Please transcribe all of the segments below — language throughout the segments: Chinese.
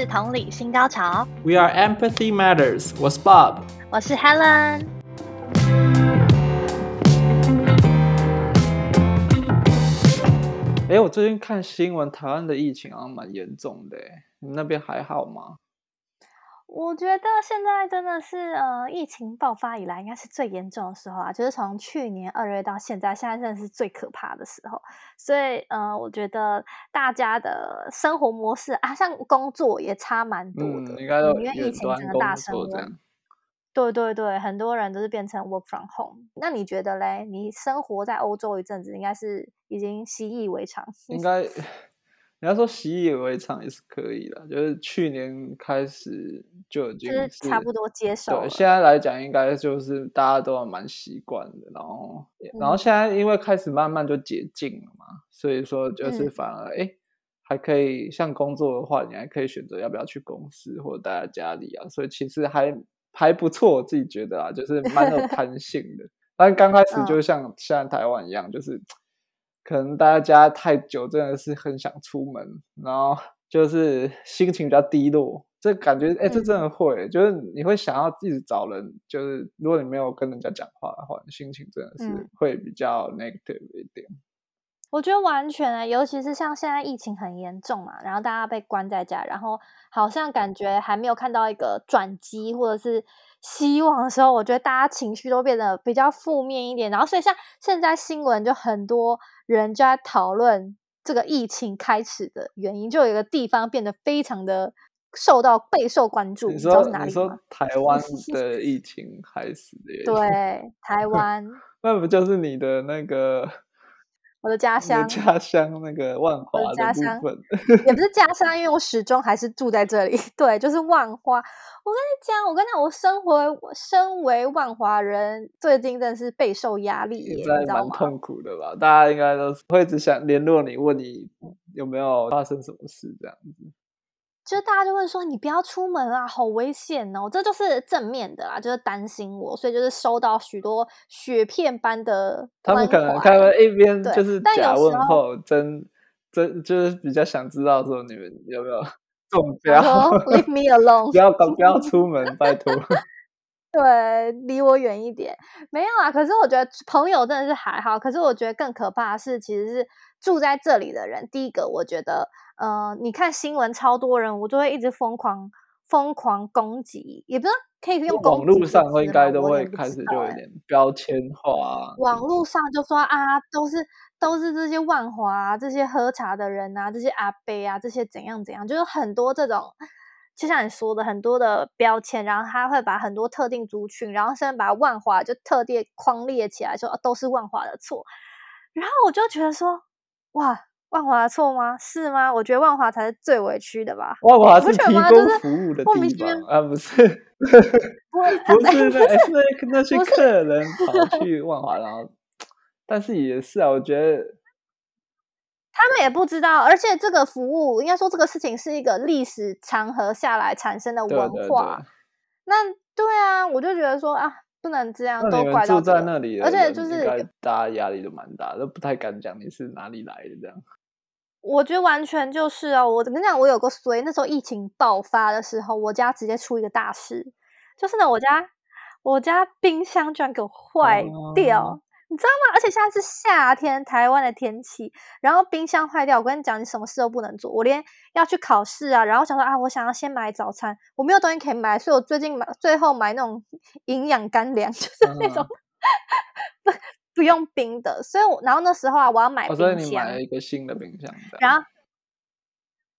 是同理新高潮，We are Empathy Matters。我是 Bob，我是 Helen。哎，我最近看新闻，台湾的疫情好像蛮严重的，你们那边还好吗？我觉得现在真的是呃，疫情爆发以来应该是最严重的时候啊，就是从去年二月到现在，现在真的是最可怕的时候。所以呃，我觉得大家的生活模式啊，像工作也差蛮多的，嗯、应该都因为疫情整个大升温。对对对，很多人都是变成 work from home。那你觉得嘞？你生活在欧洲一阵子，应该是已经习以为常。应该。你要说习以为常也是可以的，就是去年开始就已经是、就是、差不多接受了。对，现在来讲应该就是大家都还蛮习惯的，然后、嗯，然后现在因为开始慢慢就解禁了嘛，所以说就是反而哎、嗯，还可以像工作的话，你还可以选择要不要去公司或者待在家里啊，所以其实还还不错，我自己觉得啊，就是蛮有弹性的。但刚开始就像现在台湾一样，嗯、就是。可能大家太久，真的是很想出门，然后就是心情比较低落。这感觉，哎、欸，这真的会、嗯，就是你会想要一直找人，就是如果你没有跟人家讲话的话，你心情真的是会比较 negative 一点。嗯、我觉得完全啊，尤其是像现在疫情很严重嘛，然后大家被关在家，然后好像感觉还没有看到一个转机或者是希望的时候，我觉得大家情绪都变得比较负面一点。然后，所以像现在新闻就很多。人就在讨论这个疫情开始的原因，就有一个地方变得非常的受到备受关注。你说，哪里说台湾的疫情开始的原因？对，台湾。那不就是你的那个？我的家乡，家乡那个万华的家乡，也不是家乡，因为我始终还是住在这里。对，就是万华。我跟你讲，我跟你讲，我生活身为万华人，最近真的是备受压力，你知道吗？蛮痛苦的吧？大家应该都是会一直想联络你，问你有没有发生什么事这样子。就是大家就会说，你不要出门啊，好危险哦！这就是正面的啦，就是担心我，所以就是收到许多雪片般的。他们可能他们一边就是假问候，真真就是比较想知道说你们有没有 中标，Leave me alone，不要不要出门，拜托。对，离我远一点。没有啊，可是我觉得朋友真的是还好，可是我觉得更可怕的是，其实是住在这里的人。第一个，我觉得。呃，你看新闻超多人，我就会一直疯狂疯狂攻击，也不知道可以用攻击。网络上会应该都会开始就有点标签化。网络上就说啊，都是都是这些万华啊，这些喝茶的人啊，这些阿伯啊，这些怎样怎样，就是很多这种，就像你说的很多的标签，然后他会把很多特定族群，然后甚至把万华就特地框列起来，说啊都是万华的错。然后我就觉得说，哇。万华错吗？是吗？我觉得万华才是最委屈的吧。万华是提供服务的地方啊，不是，不是那那那些客人跑去万华，然后，但是也是啊，我觉得他们也不知道，而且这个服务应该说这个事情是一个历史长河下来产生的文化。对对对，那对啊，我就觉得说啊，不能这样都怪到、这个、住在那里，而且就是大家压力都蛮大，都不太敢讲你是哪里来的这样。我觉得完全就是啊！我跟你讲，我有个衰，那时候疫情爆发的时候，我家直接出一个大事，就是呢，我家我家冰箱居然给我坏掉，哦，你知道吗？而且现在是夏天，台湾的天气，然后冰箱坏掉，我跟你讲，你什么事都不能做，我连要去考试啊，然后想说啊，我想要先买早餐，我没有东西可以买，所以我最近买，最后买那种 营养干粮，就是那种。不不用冰的，所以我然后那时候啊，我要买冰箱，哦、所以你买了一个新的冰箱。然后，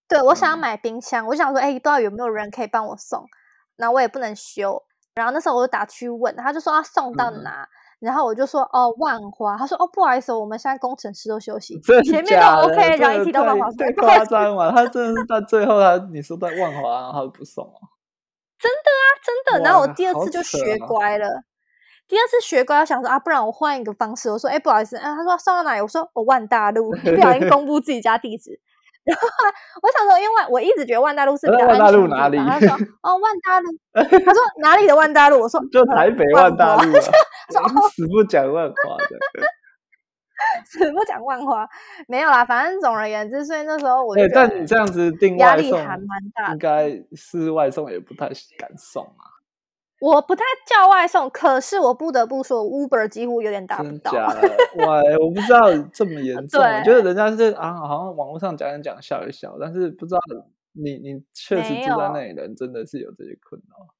对，我想要买冰箱，嗯、我想说，哎，不知道有没有人可以帮我送？然后我也不能修。然后那时候我就打去问，他就说要送到哪？嗯、然后我就说哦，万华。他说哦，不好意思，我们现在工程师都休息，前面都 OK，然后一提到万华，太夸张了。他真的是到最后他，他你说在万华，然后他不送哦。真的啊，真的。然后我第二次就学乖了。第二次学乖，我想说啊，不然我换一个方式。我说，哎、欸，不好意思，啊，他说送到哪里？我说，我万大路，不小心公布自己家地址。然后我想说，因为我一直觉得万大路是比较安全的。万大路哪里？他说，哦，万大路。他说哪里的万大路？我说，就台北万大路。他说，死不讲万华的。死不讲万华，没有啦，反正总而言之，所以那时候我但你这样子定外送，压力还蛮大，应该是外送也不太敢送啊。我不太叫外送，可是我不得不说，Uber 几乎有点打不到。哇，我不知道这么严重。我觉得人家是啊，好像网络上讲一讲，笑一笑，但是不知道你你确实住在那里的人真的是有这些困扰。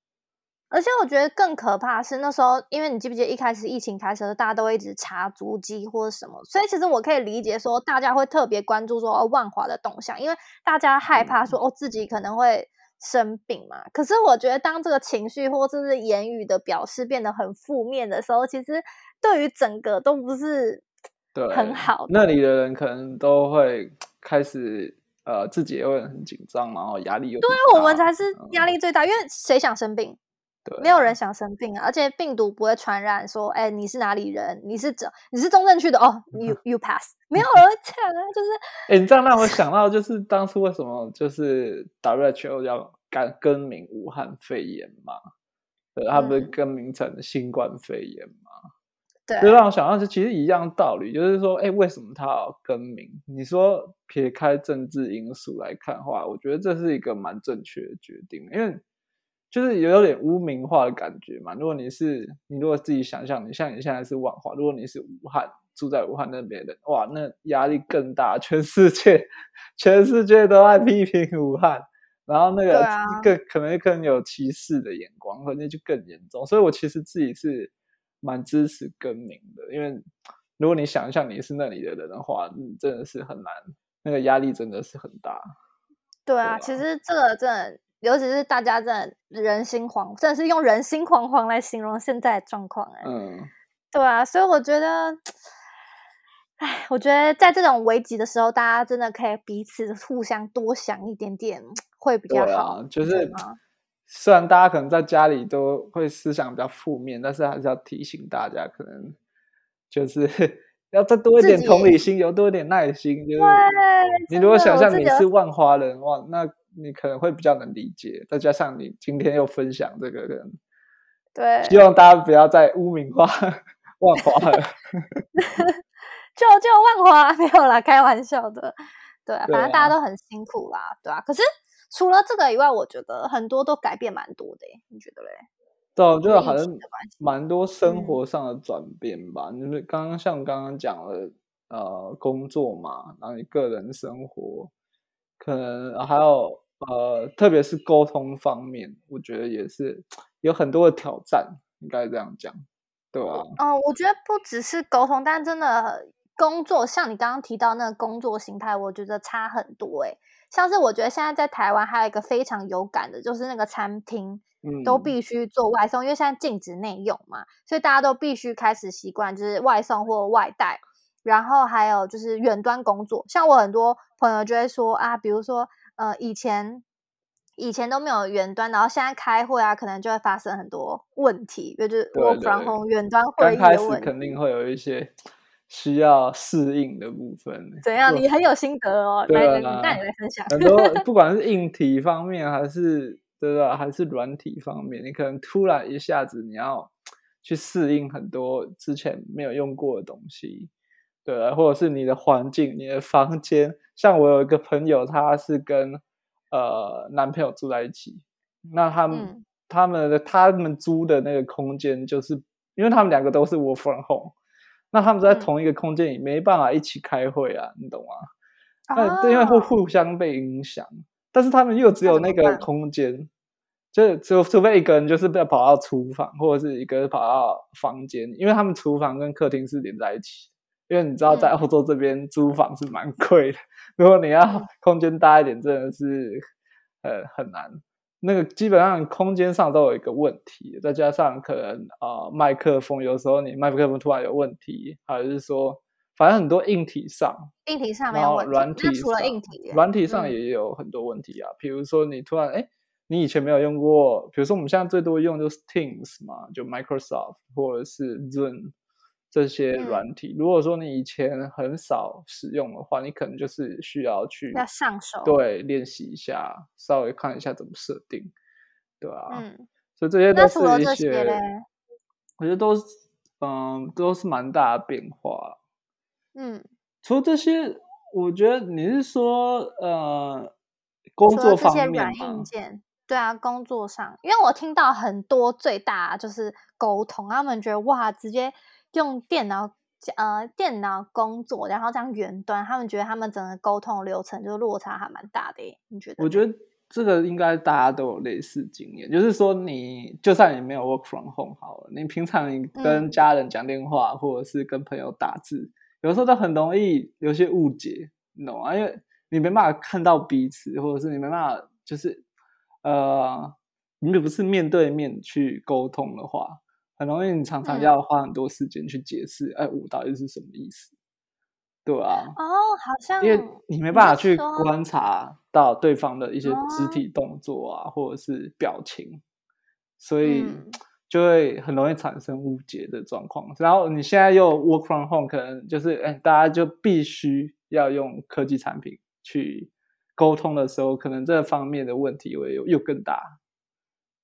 而且我觉得更可怕是那时候，因为你记不记得一开始疫情开始的时候，大家都会一直查足迹或者什么，所以其实我可以理解说，大家会特别关注说哦万华的动向，因为大家害怕说哦自己可能会。生病嘛？可是我觉得，当这个情绪或者是言语的表示变得很负面的时候，其实对于整个都不是对很好。那里的人可能都会开始呃，自己也会很紧张，然后压力又对我们才是压力最大，嗯、因为谁想生病？对，没有人想生病啊！而且病毒不会传染，说哎，你是哪里人？你是这你是中正区的哦，you you pass，没有人会这样啊！就是 哎，你这样让我想到，就是当初为什么就是 WHO 要改更名武汉肺炎嘛？对，它不是更名成新冠肺炎嘛？对，就让我想到就其实一样道理，就是说，哎，为什么他要更名？你说撇开政治因素来看的话，我觉得这是一个蛮正确的决定，因为。就是有点污名化的感觉嘛。如果你是你，如果自己想象，你像你现在是万华，如果你是武汉住在武汉那边的，哇，那压力更大。全世界，全世界都在批评武汉，然后那个更、啊、可能更有歧视的眼光，可能就更严重。所以我其实自己是蛮支持更名的，因为如果你想象你是那里的人的话，你真的是很难，那个压力真的是很大。对啊，对啊，其实这个真的。尤其是大家真的人心惶，真的是用人心惶惶来形容现在的状况哎。嗯，对啊，所以我觉得，哎，我觉得在这种危急的时候，大家真的可以彼此互相多想一点点，会比较好。啊、就是虽然大家可能在家里都会思想比较负面，但是还是要提醒大家，可能就是 要再多一点同理心，有多一点耐心。就是对，你如果想象你是万花人哇，那。你可能会比较能理解，再加上你今天又分享这个人，对，希望大家不要再污名化万华了，就就万华 没有啦，开玩笑的，对啊，反正大家都很辛苦啦，对啊。可是除了这个以外，我觉得很多都改变蛮多的，你觉得嘞？对，我觉得好像蛮多生活上的转变吧。你们刚刚像刚刚讲了，呃，工作嘛，然后你个人生活。可能还有呃，特别是沟通方面，我觉得也是有很多的挑战，应该这样讲，对吧？嗯、呃，我觉得不只是沟通，但真的工作，像你刚刚提到那个工作形态，我觉得差很多。诶，像是我觉得现在在台湾还有一个非常有感的，就是那个餐厅，嗯，都必须做外送，因为现在禁止内用嘛，所以大家都必须开始习惯就是外送或外带。然后还有就是远端工作，像我很多朋友就会说啊，比如说呃，以前以前都没有远端，然后现在开会啊，可能就会发生很多问题，就是 work from home 远端会议的问肯定会有一些需要适应的部分。怎样？你很有心得哦，来，来，那你来分享。很多不管是硬体方面，还是对吧，还是软体方面，你可能突然一下子你要去适应很多之前没有用过的东西。对，或者是你的环境、你的房间，像我有一个朋友，他是跟呃男朋友住在一起，那他们、嗯、他们的他们租的那个空间，就是因为他们两个都是 work from home，那他们在同一个空间里没办法一起开会啊，你懂吗？那、哦、因为会互相被影响，但是他们又只有那个空间，就除除非一个人就是要跑到厨房，或者是一个人跑到房间，因为他们厨房跟客厅是连在一起。因为你知道，在欧洲这边租房是蛮贵的，嗯、如果你要空间大一点，真的是呃很难。那个基本上空间上都有一个问题，再加上可能啊、呃、麦克风有时候你麦克风突然有问题，还是说反正很多硬体上，硬体上没有问题，软体除了硬体，软体上也有很多问题啊。比、嗯、如说你突然哎，你以前没有用过，比如说我们现在最多用就是 Teams 嘛，就 Microsoft 或者是 Zoom。这些软体，嗯，如果说你以前很少使用的话，你可能就是需要去要上手，对，练习一下，稍微看一下怎么设定，对啊，嗯，所以这些都是一些，我觉得都是，嗯，都是蛮大的变化。嗯，除了这些，我觉得你是说呃，工作方面吗？软硬？件，对啊，工作上，因为我听到很多最大就是沟通，他们觉得哇，直接用电脑呃电脑工作，然后这样远端，他们觉得他们整个沟通流程就落差还蛮大的耶。你觉得？我觉得。这个应该大家都有类似经验，就是说你就算你没有 work from home 好了，你平常你跟家人讲电话，嗯、或者是跟朋友打字，有时候都很容易有些误解，你懂吗？因为你没办法看到彼此，或者是你没办法就是呃，你不是面对面去沟通的话，很容易你常常要花很多时间去解释，哎、嗯，我到底是什么意思？对啊，哦，好像因为你没办法去观察到对方的一些肢体动作啊，或者是表情，所以 就会很容易产生误解的状况。然后你现在又 work from home，可能就是哎，大家就必须要用科技产品去沟通的时候，可能这方面的问题会又又更大，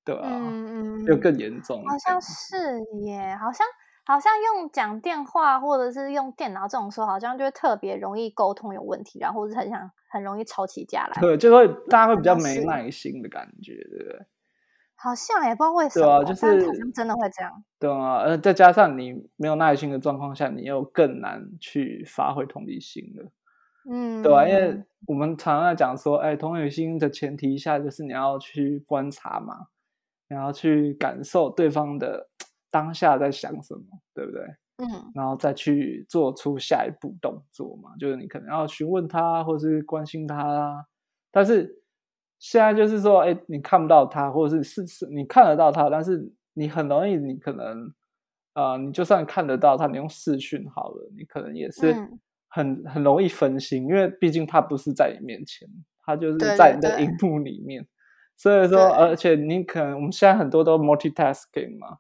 对啊，嗯嗯，又更严重。好像是耶，好像。好像用讲电话或者是用电脑这种时候，好像就会特别容易沟通有问题，然后或者很想很容易吵起架来。对，就会大家会比较没耐心的感觉，对不对？好像也不知道为什么，对啊，就是好像真的会这样。对啊，呃，再加上你没有耐心的状况下，你又更难去发挥同理心了。嗯，对啊，因为我们常常在讲说，哎，同理心的前提下就是你要去观察嘛，你要去感受对方的。当下在想什么，对不对？嗯，然后再去做出下一步动作嘛，就是你可能要询问他，或是关心他啦。但是现在就是说，哎，你看不到他，或者是是是，你看得到他，但是你很容易，你可能，呃，你就算看得到他，你用视讯好了，你可能也是很、嗯、很容易分心，因为毕竟他不是在你面前，他就是在你的荧幕里面。对对对，所以说，而且你可能我们现在很多都 multitasking 嘛。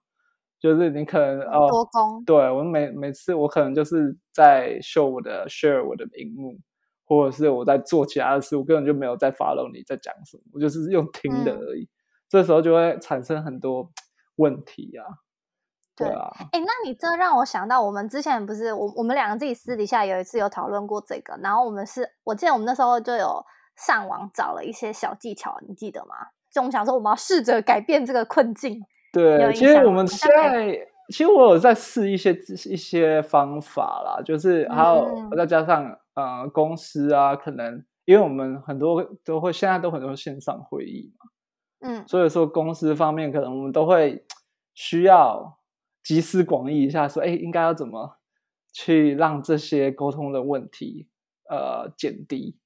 就是你可能哦，多工。对，我每每次我可能就是在 show 我的 share 我的荧幕，或者是我在做其他的事，我根本就没有在 follow 你在讲什么，我就是用听的而已。嗯、这时候就会产生很多问题啊。对啊，哎，那你这让我想到，我们之前不是我我们两个自己私底下有一次有讨论过这个，然后我们是我记得我们那时候就有上网找了一些小技巧，你记得吗？就我们想说我们要试着改变这个困境。对，其实我们现在，其实我有在试一些一些方法啦，就是还有再加上呃公司啊，可能因为我们很多都会现在都很多线上会议嘛，嗯，所以说公司方面可能我们都会需要集思广益一下，说哎，应该要怎么去让这些沟通的问题呃减低，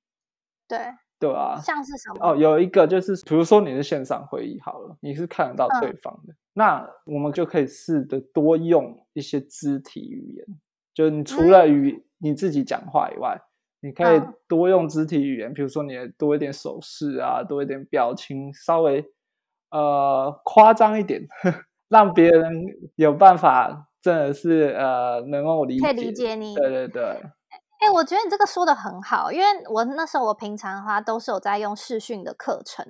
对。对啊，像是什么？哦，有一个就是，比如说你是线上会议好了，你是看得到对方的，嗯、那我们就可以试着多用一些肢体语言，就是你除了与、嗯、你自己讲话以外，你可以多用肢体语言，比如说你多一点手势啊，多一点表情，稍微呃夸张一点，呵 呵让别人有办法真的是呃能够理解，可以理解。你，对对对。哎、我觉得你这个说的很好，因为我那时候我平常的话都是有在用视讯的课程，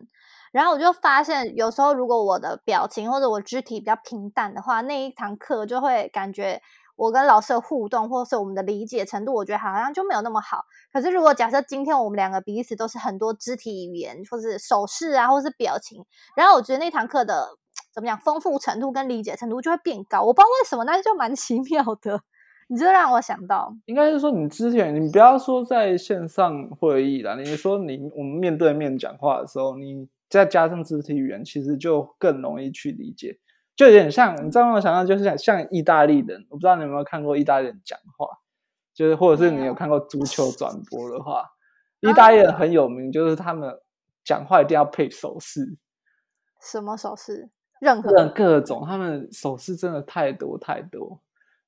然后我就发现有时候如果我的表情或者我肢体比较平淡的话，那一堂课就会感觉我跟老师的互动或是我们的理解程度，我觉得好像就没有那么好。可是如果假设今天我们两个彼此都是很多肢体语言或是手势啊，或是表情，然后我觉得那堂课的 怎么讲丰富程度跟理解程度就会变高。我不知道为什么，但就蛮奇妙的。你这让我想到，应该是说你之前，你不要说在线上会议啦，你说你我们面对面讲话的时候，你再加上肢体语言，其实就更容易去理解，就有点像你知道吗？我想到就是像像意大利人，我不知道你有没有看过意大利人讲话，就是或者是你有看过足球转播的话，意大利人很有名，就是他们讲话一定要配手势，什么手势？任何各种，他们手势真的太多太多。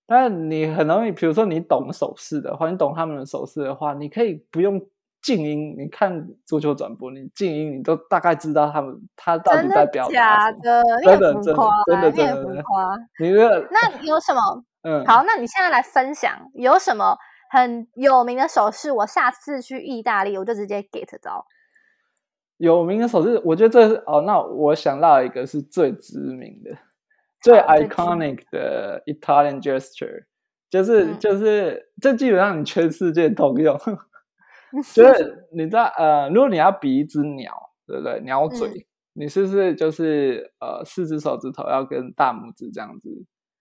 但你很容易，比如说你懂手势的话，你懂他们的手势的话，你可以不用静音。你看足球转播，你静音，你都大概知道他们他到底在表达什么。假的，真的真的真的真的浮夸。你这那有什么？嗯，好，那你现在来分享有什么很有名的手势？我下次去意大利，我就直接 get 到。有名的手势，我觉得这是哦。那我想到一个是最知名的。最 iconic 的 Italian gesture 就是、嗯、就是这基本上你全世界通用，就是你知道呃，如果你要比一只鸟，对不对？鸟嘴，嗯、你是不是就是呃四只手指头要跟大拇指这样子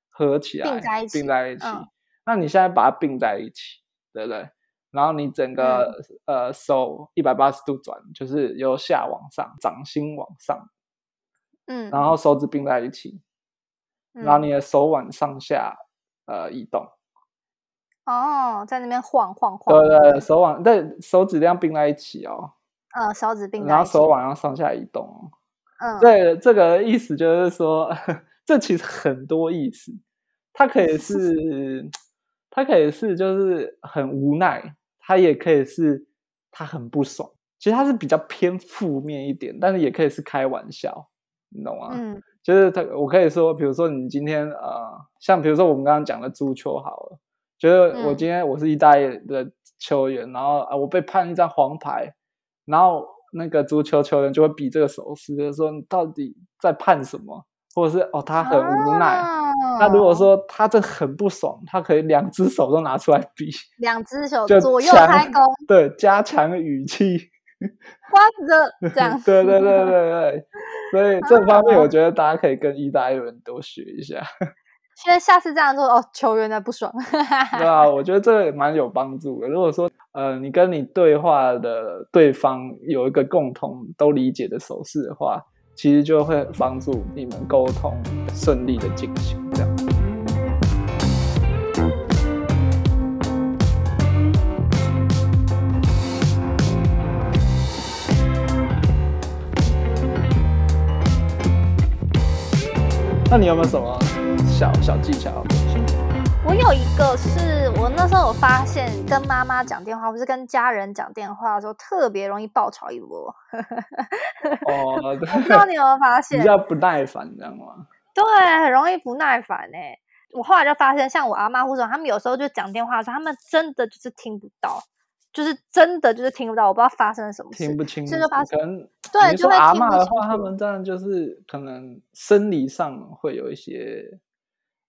合起来，并在一起，并在一起。嗯、那你现在把它并在一起，对不对？然后你整个、嗯、呃手一百八十度转，就是由下往上，掌心往上，嗯，然后手指并在一起，嗯、然后你的手腕上下呃移动。哦，在那边晃晃晃。对对，手腕对手指这样并在一起哦。呃，手指并在一起。然后手腕要上下移动。嗯，对，这个意思就是说，这其实很多意思。它可以是，它可以是就是很无奈。它也可以是他很不爽，其实它是比较偏负面一点，但是也可以是开玩笑，你懂吗？嗯，就是他，我可以说，比如说你今天呃，像比如说我们刚刚讲的足球好了，就是我今天我是意大利的球员，嗯、然后啊我被判一张黄牌，然后那个足球球员就会比这个手势，就是说你到底在判什么，或者是哦他很无奈。啊那如果说他这很不爽，他可以两只手都拿出来比，两只手左右开弓，对，加强语气，这样，对对对对对，所以这方面我觉得大家可以跟意大利人多学一下，因为下次这样做哦，球员的不爽，对啊，我觉得这个蛮有帮助的。如果说呃，你跟你对话的对方有一个共同都理解的手势的话。其实就会帮助你们沟通顺利的进行，那你有没有什么小小技巧？我有一个是我那时候有发现，跟妈妈讲电话或是跟家人讲电话的时候，特别容易爆炒一波。哦，我不知道你有没有发现，比较不耐烦，这样吗？对，很容易不耐烦哎。我后来就发现，像我阿妈或者他们有时候就讲电话的时候，他们真的就是听不到，就是真的就是听不到，我不知道发生了什么事，听不清楚。所以就发生对，你说阿妈的话，他们这样就是可能生理上会有一些。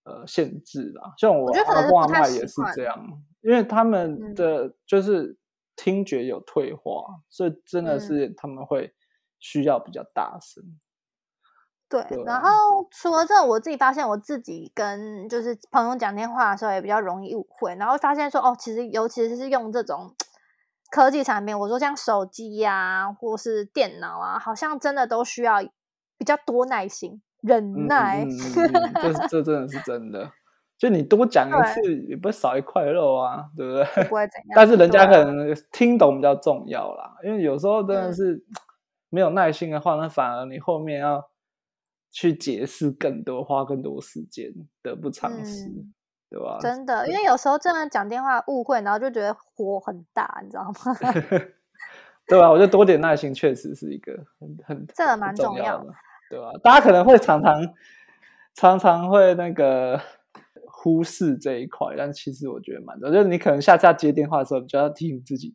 呃，限制啦，像我阿公阿嬷也是这样，因为他们的就是听觉有退化，嗯、所以真的是他们会需要比较大声。对，对，然后除了这，我自己发现我自己跟就是朋友讲电话的时候也比较容易误会，然后发现说哦，其实尤其是用这种科技产品，我说像手机呀、啊，或是电脑啊，好像真的都需要比较多耐心。忍耐，嗯嗯嗯嗯、这这真的是真的。就你多讲一次，也不会少一块肉啊，对不对？不会怎 样。但是人家可能听懂比较重要啦，因为有时候真的是没有耐心的话，嗯、那反而你后面要去解释更多，花更多时间，得不偿失，嗯、对吧？真的，因为有时候真的讲电话误会，然后就觉得火很大，你知道吗？对吧？我觉得多点耐心确实是一个很很这个蛮重要的。对吧？大家可能会常常常常会那个忽视这一块，但其实我觉得蛮重要。就是你可能下次要接电话的时候，你就要提醒自己，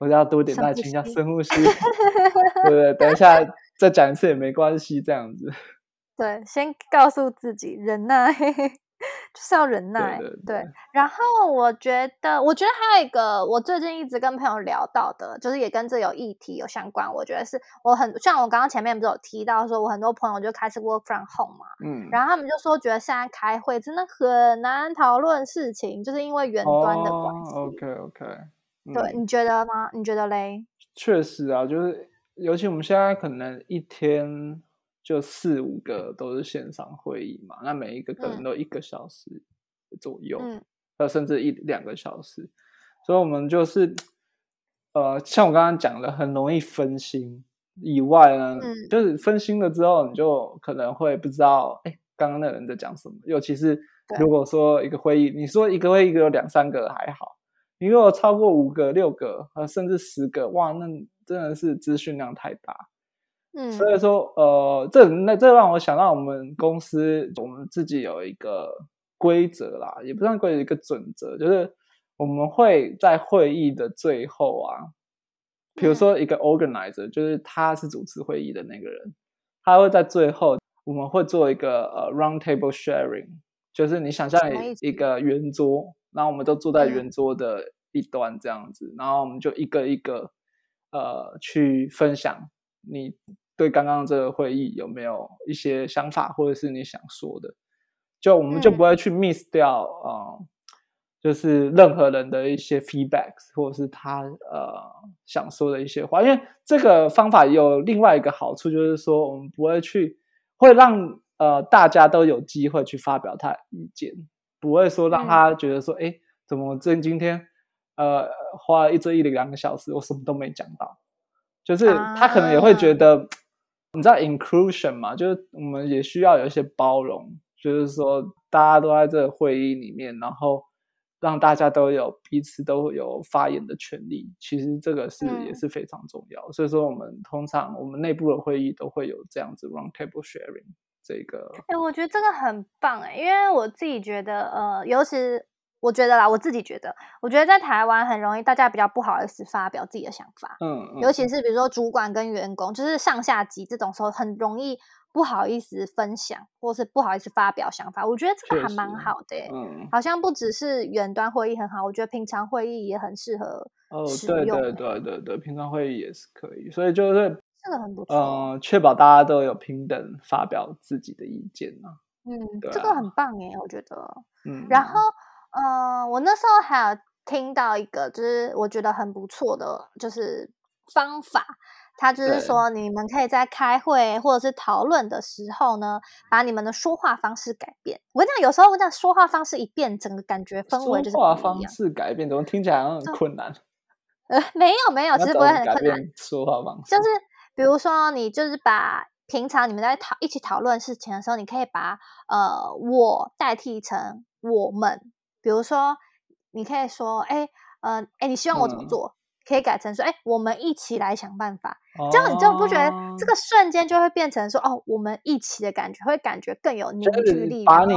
我要多点耐心，要深呼吸，对不对？等一下再讲一次也没关系，这样子。对，先告诉自己忍耐。就是要忍耐，对，对，对，对。然后我觉得，我觉得还有一个，我最近一直跟朋友聊到的，就是也跟这有议题有相关。我觉得是我很像我刚刚前面不是有提到说，我很多朋友就开始 work from home 嘛，嗯，然后他们就说觉得现在开会真的很难讨论事情，就是因为远端的关系。Oh, OK OK，嗯，对，你觉得吗？你觉得嘞？确实啊，就是尤其我们现在可能一天。就四五个都是线上会议嘛，那每一个可能都一个小时左右，嗯，甚至一两个小时，所以我们就是，呃，像我刚刚讲的，很容易分心。以外呢，嗯，就是分心了之后，你就可能会不知道，哎，刚刚那个人在讲什么。尤其是如果说一个会议，你说一个会议一个有两三个还好，你如果超过五个、六个，呃甚至十个，哇，那真的是资讯量太大。嗯，所以说，呃，这那这让我想到我们公司，我们自己有一个规则啦，也不算规则，一个准则，就是我们会在会议的最后啊，比如说一个 organizer，就是他是主持会议的那个人，他会在最后，我们会做一个呃 round table sharing，就是你想象一个圆桌，然后我们都坐在圆桌的一端这样子，嗯、然后我们就一个一个呃去分享你对刚刚这个会议有没有一些想法，或者是你想说的，就我们就不会去 miss 掉啊。嗯呃就是任何人的一些 feedbacks，或者是他呃想说的一些话，因为这个方法有另外一个好处，就是说我们不会去会让呃大家都有机会去发表他的意见，不会说让他觉得说，哎、嗯，怎么我今今天呃花了一这一两个小时，我什么都没讲到，就是他可能也会觉得，啊、你知道 inclusion 嘛，就是我们也需要有一些包容，就是说大家都在这个会议里面，然后。让大家都有彼此都有发言的权利，其实这个是也是非常重要。嗯、所以说，我们通常我们内部的会议都会有这样子 round table sharing 这个。哎、欸，我觉得这个很棒哎、欸，因为我自己觉得，呃，尤其我觉得啦，我自己觉得，我觉得在台湾很容易大家比较不好意思发表自己的想法，嗯，嗯，尤其是比如说主管跟员工，就是上下级这种时候，很容易。不好意思分享，或是不好意思发表想法，我觉得这个还蛮好的、欸。嗯，好像不只是远端会议很好，我觉得平常会议也很适合。哦，对对对对对，平常会议也是可以，所以就是这个很不错。嗯，确保大家都有平等发表自己的意见啊。嗯，啊、这个很棒耶，我觉得。嗯，然后，呃，我那时候还有听到一个，就是我觉得很不错的，就是方法。他就是说，你们可以在开会或者是讨论的时候呢，把你们的说话方式改变。我跟你讲，有时候我讲说话方式一变，整个感觉氛围就是。说话方式改变，怎么听起来好像很困难？呃，没有没有，其实不会很困难。说话方式就是，比如说你就是把平常你们在讨一起讨论事情的时候，你可以把呃我代替成我们。比如说，你可以说，哎，呃，哎，你希望我怎么做？嗯可以改成说，哎，我们一起来想办法。哦、这样你就不觉得这个瞬间就会变成说，哦，我们一起的感觉，会感觉更有凝聚力。把你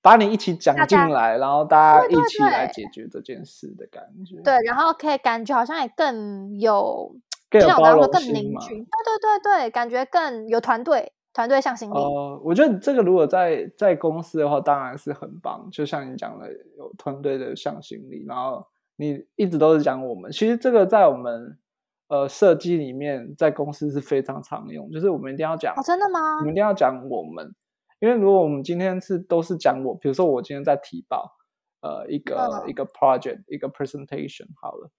把你一起讲进来，然后大家一起来解决这件事的感觉。对，对，对，然后可以感觉好像也更有更有包容更凝聚。对对对对，感觉更有团队团队向心力。哦、呃，我觉得这个如果在在公司的话，当然是很棒。就像你讲的，有团队的向心力，然后。你一直都是讲我们，其实这个在我们呃设计里面，在公司是非常常用，就是我们一定要讲。哦，真的吗？我们一定要讲我们，因为如果我们今天是都是讲我，比如说我今天在提报呃一个、嗯、一个 project 一个 presentation 好了，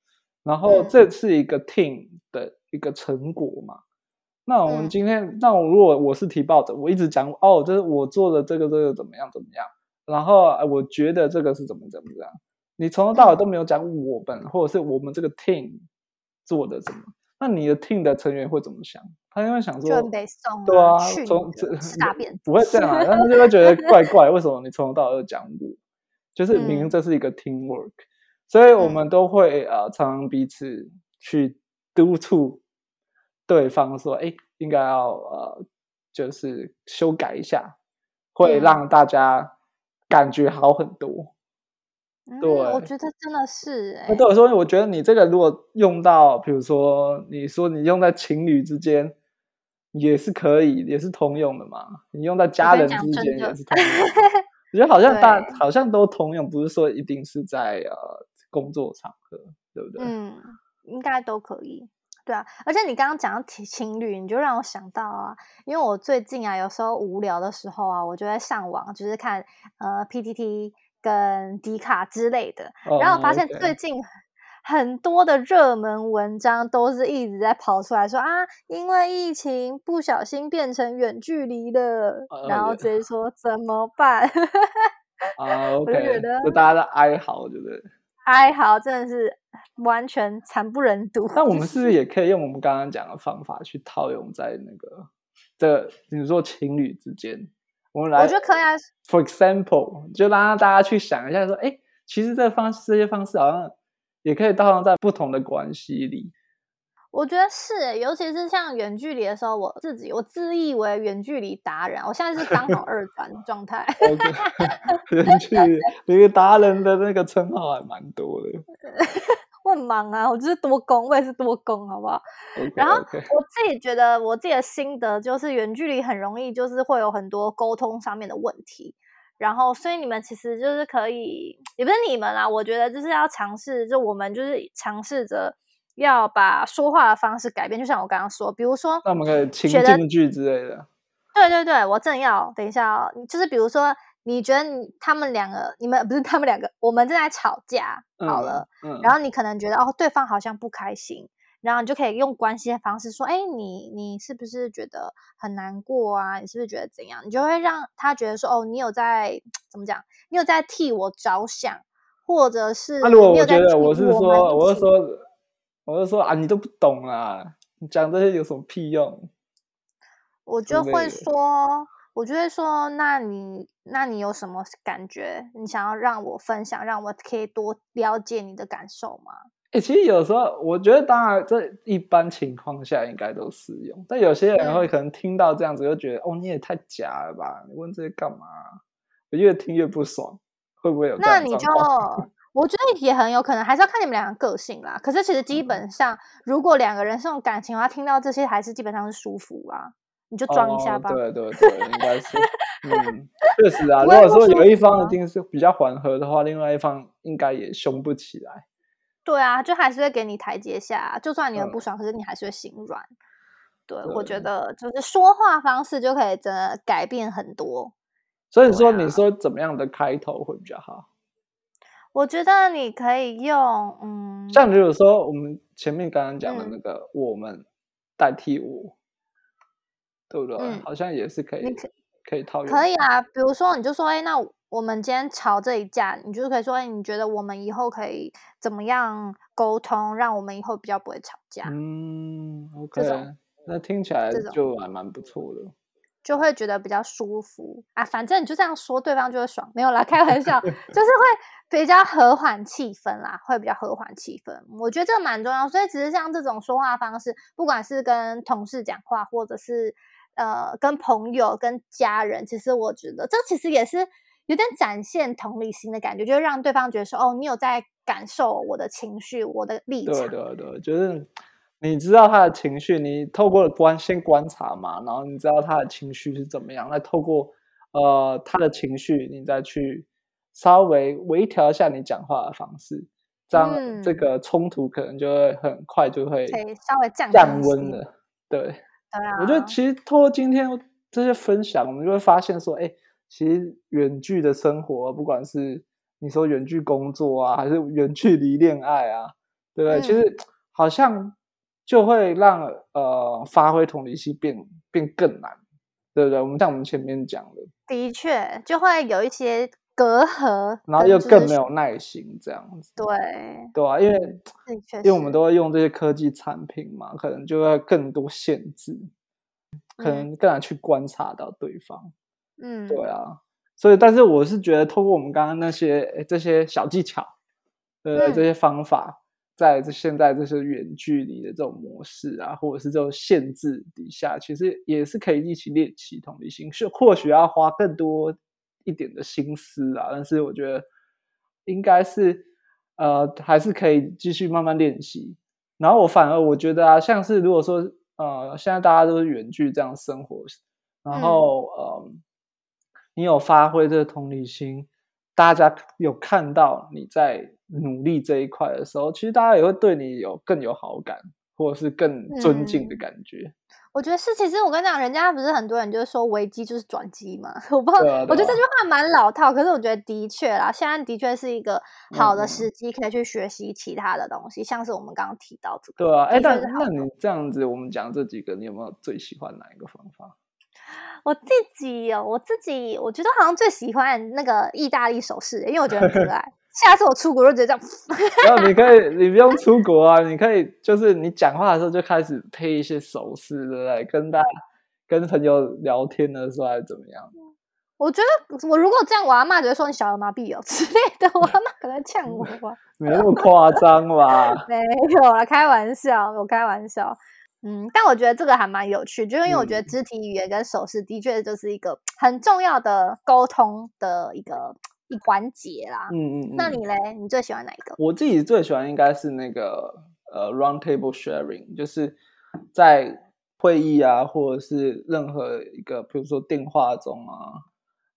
然后这是一个 team 的一个成果嘛，嗯、那我们今天，那我如果我是提报者，我一直讲哦，就是我做的这个这个怎么样怎么样，然后我觉得这个是怎么怎么样。你从头到尾都没有讲我们，嗯、或者是我们这个 team 做的怎么，那你的 team 的成员会怎么想？他就会想说，就被送对啊，从这大便不会这样、啊，但他就会觉得怪怪，为什么你从头到尾都讲我？就是明明这是一个 teamwork，、嗯、所以我们都会呃常常彼此去督促对方说，哎，应该要呃就是修改一下，会让大家感觉好很多。对、嗯，我觉得真的是哎、欸。对我说，我觉得你这个如果用到，比如说你说你用在情侣之间，也是可以，也是通用的嘛。你用在家人之间也是通用的。我觉得好像大好像都通用，不是说一定是在呃工作场合，对不对？嗯，应该都可以。对啊，而且你刚刚讲到情情侣，你就让我想到啊，因为我最近啊，有时候无聊的时候啊，我就在上网，就是看呃 PTT。跟迪卡之类的，然后我发现最近很多的热门文章都是一直在跑出来说啊，因为疫情不小心变成远距离了，然后直接说怎么办？啊，OK，我觉得就大家的哀嚎，对不对？哀嚎真的是完全惨不忍睹。那我们是不是 也可以用我们刚刚讲的方法去套用在那个这，比如说情侣之间？我们来，我觉得可以啊。For example，就让大家去想一下，说，哎，其实这方式，这些方式好像也可以套用在不同的关系里。我觉得是，尤其是像远距离的时候，我自己我自以为远距离达人，我现在是刚好二 传状态。远距离，一个达人的那个称号还蛮多的。我很忙啊，我就是多工，我也是多工，好不好？Okay, 然后我自己觉得，我自己的心得就是，远距离很容易就是会有很多沟通上面的问题。然后所以你们其实就是可以，也不是你们啦，我觉得就是要尝试，就我们就是尝试着要把说话的方式改变，就像我刚刚说，比如说，那我们可以情境句之类的。对对对，我正要等一下哦，就是比如说。你觉得你他们两个，你们 不是他们两个，我们正在吵架，好了，嗯嗯、然后你可能觉得哦，对方好像不开心，然后你就可以用关心的方式说，哎，你你是不是觉得很难过啊？你是不是觉得怎样？你就会让他觉得说，哦，你有在怎么讲？你有在替我着想，或者是那如果我觉得我是说，我是说，我就说啊，你都不懂啊，你讲这些有什么屁用？我就会说。我就会说，那你那你有什么感觉？你想要让我分享，让我可以多了解你的感受吗？哎、欸，其实有时候我觉得，当然这一般情况下应该都适用，但有些人会可能听到这样子，就觉得、嗯、哦，你也太假了吧？你问这些干嘛？我越听越不爽，会不会有？那你就我觉得也很有可能，还是要看你们两个个性啦。可是其实基本上，嗯、如果两个人是种感情的话，听到这些还是基本上是舒服啦。你就装一下吧。哦、对对对，应该是，嗯，确实啊。如果说有一方一定是比较缓和的话，另外一方应该也凶不起来。对啊，就还是会给你台阶下，就算你很不爽，嗯、可是你还是会心软。对，对我觉得就是说话方式就可以真的改变很多。所以说，你说怎么样的开头会比较好？我觉得你可以用，嗯，像比如说我们前面刚刚讲的那个，嗯、我们代替我。对不对？嗯，好像也是可以，可可以套用。可以啊，比如说，你就说，哎，那我们今天吵这一架，你就可以说，哎，你觉得我们以后可以怎么样沟通，让我们以后比较不会吵架？嗯，OK，那听起来就还蛮不错的，就会觉得比较舒服啊。反正你就这样说，对方就会爽。没有啦，开玩笑，就是会比较和缓气氛啦，会比较和缓气氛。我觉得这个蛮重要，所以其实像这种说话方式，不管是跟同事讲话，或者是呃，跟朋友、跟家人，其实我觉得这其实也是有点展现同理心的感觉，就是让对方觉得说，哦，你有在感受我的情绪、我的立场。对对对，就是你知道他的情绪，你透过观先观察嘛，然后你知道他的情绪是怎么样，再透过呃他的情绪，你再去稍微微调一下你讲话的方式，这样这个冲突可能就会很快就会稍微降降温了，对。啊、我觉得其实透过今天这些分享，我们就会发现说，哎，其实远距的生活，不管是你说远距工作啊，还是远距离恋爱啊，对不对？嗯、其实好像就会让呃发挥同理心变变更难，对不对？我们像我们前面讲的，的确就会有一些。隔阂，然后又更没有耐心，这样子。对，对啊，因为因为我们都会用这些科技产品嘛，可能就会更多限制，可能更难去观察到对方。嗯，对啊，所以，但是我是觉得，通过我们刚刚那些这些小技巧，呃，这些方法，在这现在这些远距离的这种模式啊，或者是这种限制底下，其实也是可以一起练习同理心，是或许要花更多。一点的心思啊，但是我觉得应该是呃，还是可以继续慢慢练习。然后我反而我觉得啊，像是如果说呃，现在大家都是远距这样生活，然后、嗯、呃，你有发挥这个同理心，大家有看到你在努力这一块的时候，其实大家也会对你有更有好感，或者是更尊敬的感觉。嗯我觉得是，其实我跟你讲，人家不是很多人就是说危机就是转机嘛，我不知道，啊啊、我觉得这句话蛮老套，可是我觉得的确啦，现在的确是一个好的时机，可以去学习其他的东西，嗯、像是我们刚刚提到这个。对啊，哎，但那你这样子，我们讲这几个，你有没有最喜欢哪一个方法？我自己哦，我自己我觉得好像最喜欢那个意大利手势，因为我觉得很可爱。下次我出国就直接这样。然后你可以，你不用出国啊，你可以就是你讲话的时候就开始配一些手势，对不对？跟大家跟朋友聊天的时候还是怎么样？我觉得我如果这样，我阿妈就会说你小儿麻痹哦之类的，我阿妈可能呛我吧。没那么夸张吧？没有啦，开玩笑，我开玩笑。嗯，但我觉得这个还蛮有趣，就是因为我觉得肢体语言跟手势的确就是一个很重要的沟通的一个。一环节啦，嗯嗯，嗯，那你嘞？你最喜欢哪一个？我自己最喜欢应该是那个呃，round table sharing，就是在会议啊，或者是任何一个，比如说电话中啊，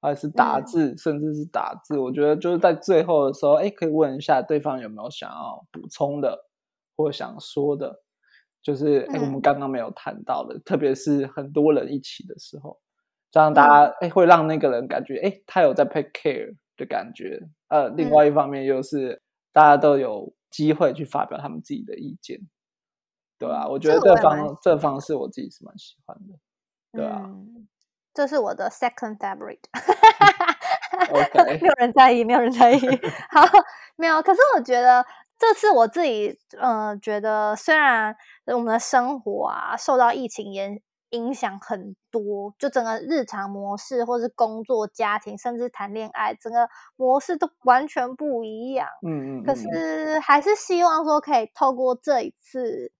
还是打字，嗯、甚至是打字，我觉得就是在最后的时候，哎，可以问一下对方有没有想要补充的或想说的，就是哎，我们刚刚没有谈到的，嗯、特别是很多人一起的时候，这样大家哎、嗯、会让那个人感觉哎，他有在 take care 的感觉。呃，另外一方面又是大家都有机会去发表他们自己的意见，对啊，我觉得这方这方式我自己是蛮喜欢的，对啊。嗯这是我的 second favorite，Okay. 没有人在意，没有人在意。好，没有。可是我觉得这次我自己，嗯、呃，觉得虽然我们的生活啊受到疫情影影响很多，就整个日常模式，或是工作、家庭，甚至谈恋爱，整个模式都完全不一样。嗯，嗯嗯。可是还是希望说，可以透过这一次，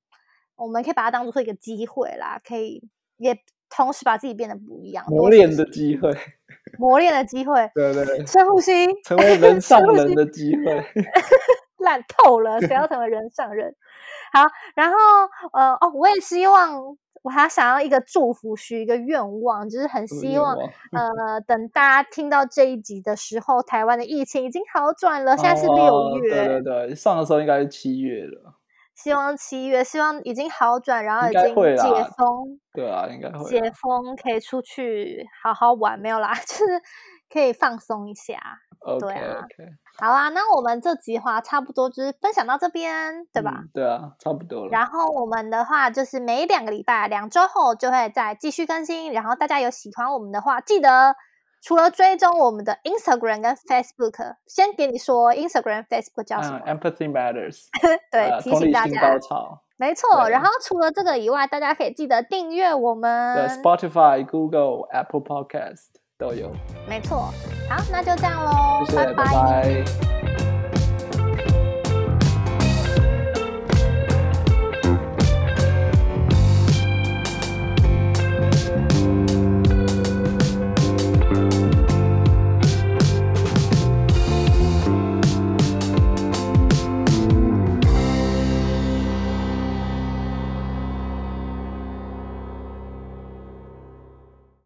我们可以把它当做一个机会啦，可以也。同时把自己变得不一样，磨练的机会，磨练的机会，对对对，深呼吸，成为人上人的机会，烂透了，谁要成为人上人？好，然后呃哦，我也希望，我还想要一个祝福，许一个愿望，就是很希望呃，等大家听到这一集的时候，台湾的疫情已经好转了，现在是六月，对对对，上的时候应该是七月了。希望七月，希望已经好转，然后已经解封，对啊，应该会解封，可以出去好好玩，没有啦，就是可以放松一下，okay, 对啊，okay. 好啊，那我们这集话差不多就是分享到这边，对吧？嗯，对啊，差不多了。然后我们的话就是每两个礼拜，两周后就会再继续更新，然后大家有喜欢我们的话，记得。除了追踪我们的 Instagram 跟 Facebook，先给你说 Instagram、Facebook 叫什么？Empathy Matters。对，提醒大家。没错。然后除了这个以外，大家可以记得订阅我们。Spotify、Google、Apple Podcast 都有。没错。好，那就这样喽。拜拜。